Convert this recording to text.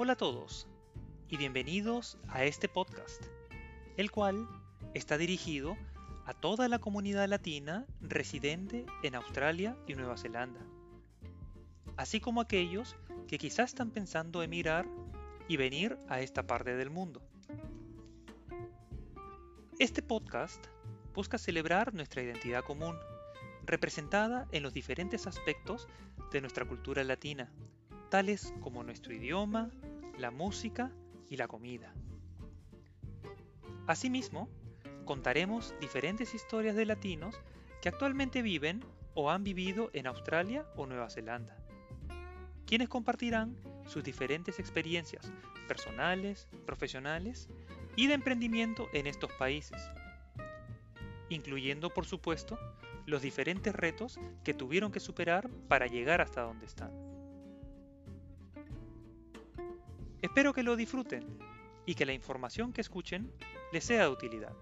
Hola a todos y bienvenidos a este podcast, el cual está dirigido a toda la comunidad latina residente en Australia y Nueva Zelanda, así como aquellos que quizás están pensando emigrar y venir a esta parte del mundo. Este podcast busca celebrar nuestra identidad común, representada en los diferentes aspectos de nuestra cultura latina, tales como nuestro idioma, la música y la comida. Asimismo, contaremos diferentes historias de latinos que actualmente viven o han vivido en Australia o Nueva Zelanda, quienes compartirán sus diferentes experiencias personales, profesionales y de emprendimiento en estos países, incluyendo por supuesto los diferentes retos que tuvieron que superar para llegar hasta donde están. Espero que lo disfruten y que la información que escuchen les sea de utilidad.